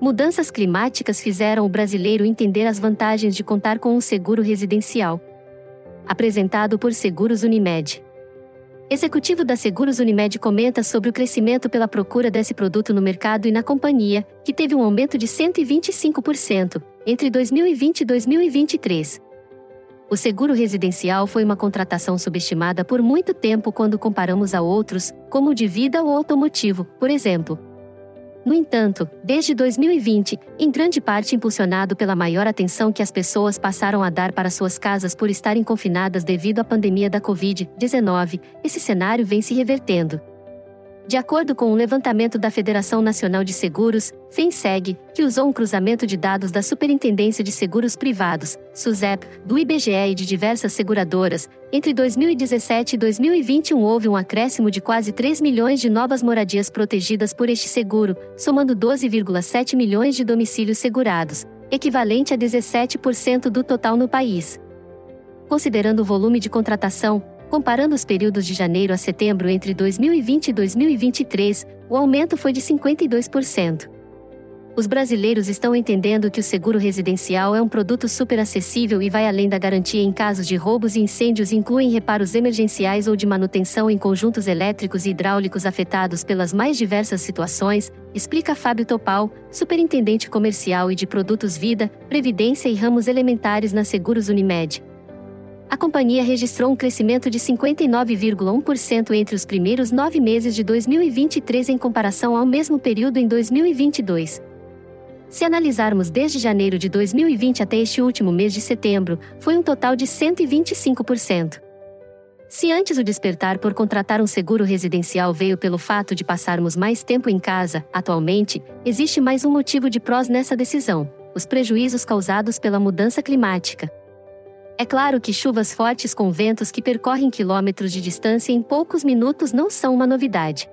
Mudanças climáticas fizeram o brasileiro entender as vantagens de contar com um seguro residencial. Apresentado por Seguros Unimed. Executivo da Seguros Unimed comenta sobre o crescimento pela procura desse produto no mercado e na companhia, que teve um aumento de 125% entre 2020 e 2023. O seguro residencial foi uma contratação subestimada por muito tempo quando comparamos a outros, como o de vida ou automotivo, por exemplo. No entanto, desde 2020, em grande parte impulsionado pela maior atenção que as pessoas passaram a dar para suas casas por estarem confinadas devido à pandemia da Covid-19, esse cenário vem se revertendo. De acordo com um levantamento da Federação Nacional de Seguros, FENSEG, que usou um cruzamento de dados da Superintendência de Seguros Privados, SUSEP, do IBGE e de diversas seguradoras, entre 2017 e 2021 houve um acréscimo de quase 3 milhões de novas moradias protegidas por este seguro, somando 12,7 milhões de domicílios segurados, equivalente a 17% do total no país. Considerando o volume de contratação, Comparando os períodos de janeiro a setembro entre 2020 e 2023, o aumento foi de 52%. Os brasileiros estão entendendo que o seguro residencial é um produto super acessível e vai além da garantia em casos de roubos e incêndios incluem reparos emergenciais ou de manutenção em conjuntos elétricos e hidráulicos afetados pelas mais diversas situações, explica Fábio Topal, superintendente comercial e de produtos Vida, Previdência e ramos elementares na Seguros Unimed a companhia registrou um crescimento de 59,1% entre os primeiros nove meses de 2023 em comparação ao mesmo período em 2022. Se analisarmos desde janeiro de 2020 até este último mês de setembro, foi um total de 125%. Se antes o despertar por contratar um seguro residencial veio pelo fato de passarmos mais tempo em casa, atualmente, existe mais um motivo de prós nessa decisão: os prejuízos causados pela mudança climática. É claro que chuvas fortes com ventos que percorrem quilômetros de distância em poucos minutos não são uma novidade.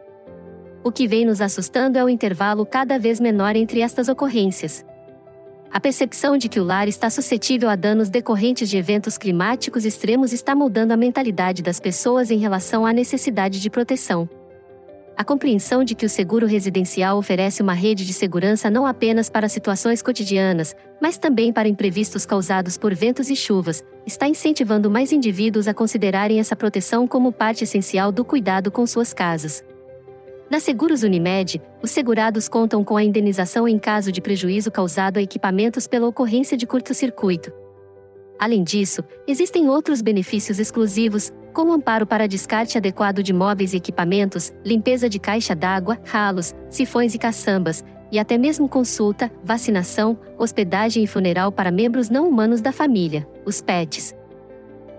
O que vem nos assustando é o intervalo cada vez menor entre estas ocorrências. A percepção de que o lar está suscetível a danos decorrentes de eventos climáticos extremos está mudando a mentalidade das pessoas em relação à necessidade de proteção a compreensão de que o seguro residencial oferece uma rede de segurança não apenas para situações cotidianas, mas também para imprevistos causados por ventos e chuvas, está incentivando mais indivíduos a considerarem essa proteção como parte essencial do cuidado com suas casas. Na Seguros Unimed, os segurados contam com a indenização em caso de prejuízo causado a equipamentos pela ocorrência de curto-circuito. Além disso, existem outros benefícios exclusivos, como amparo para descarte adequado de móveis e equipamentos, limpeza de caixa d'água, ralos, sifões e caçambas, e até mesmo consulta, vacinação, hospedagem e funeral para membros não humanos da família, os PETs.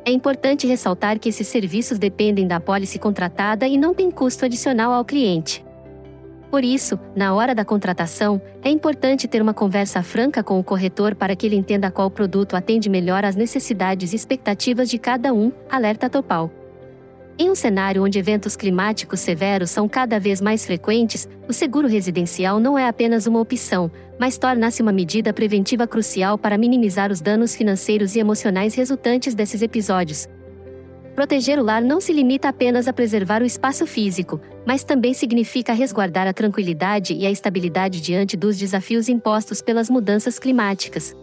É importante ressaltar que esses serviços dependem da pólice contratada e não têm custo adicional ao cliente. Por isso, na hora da contratação, é importante ter uma conversa franca com o corretor para que ele entenda qual produto atende melhor às necessidades e expectativas de cada um, alerta Topal. Em um cenário onde eventos climáticos severos são cada vez mais frequentes, o seguro residencial não é apenas uma opção, mas torna-se uma medida preventiva crucial para minimizar os danos financeiros e emocionais resultantes desses episódios, Proteger o lar não se limita apenas a preservar o espaço físico, mas também significa resguardar a tranquilidade e a estabilidade diante dos desafios impostos pelas mudanças climáticas.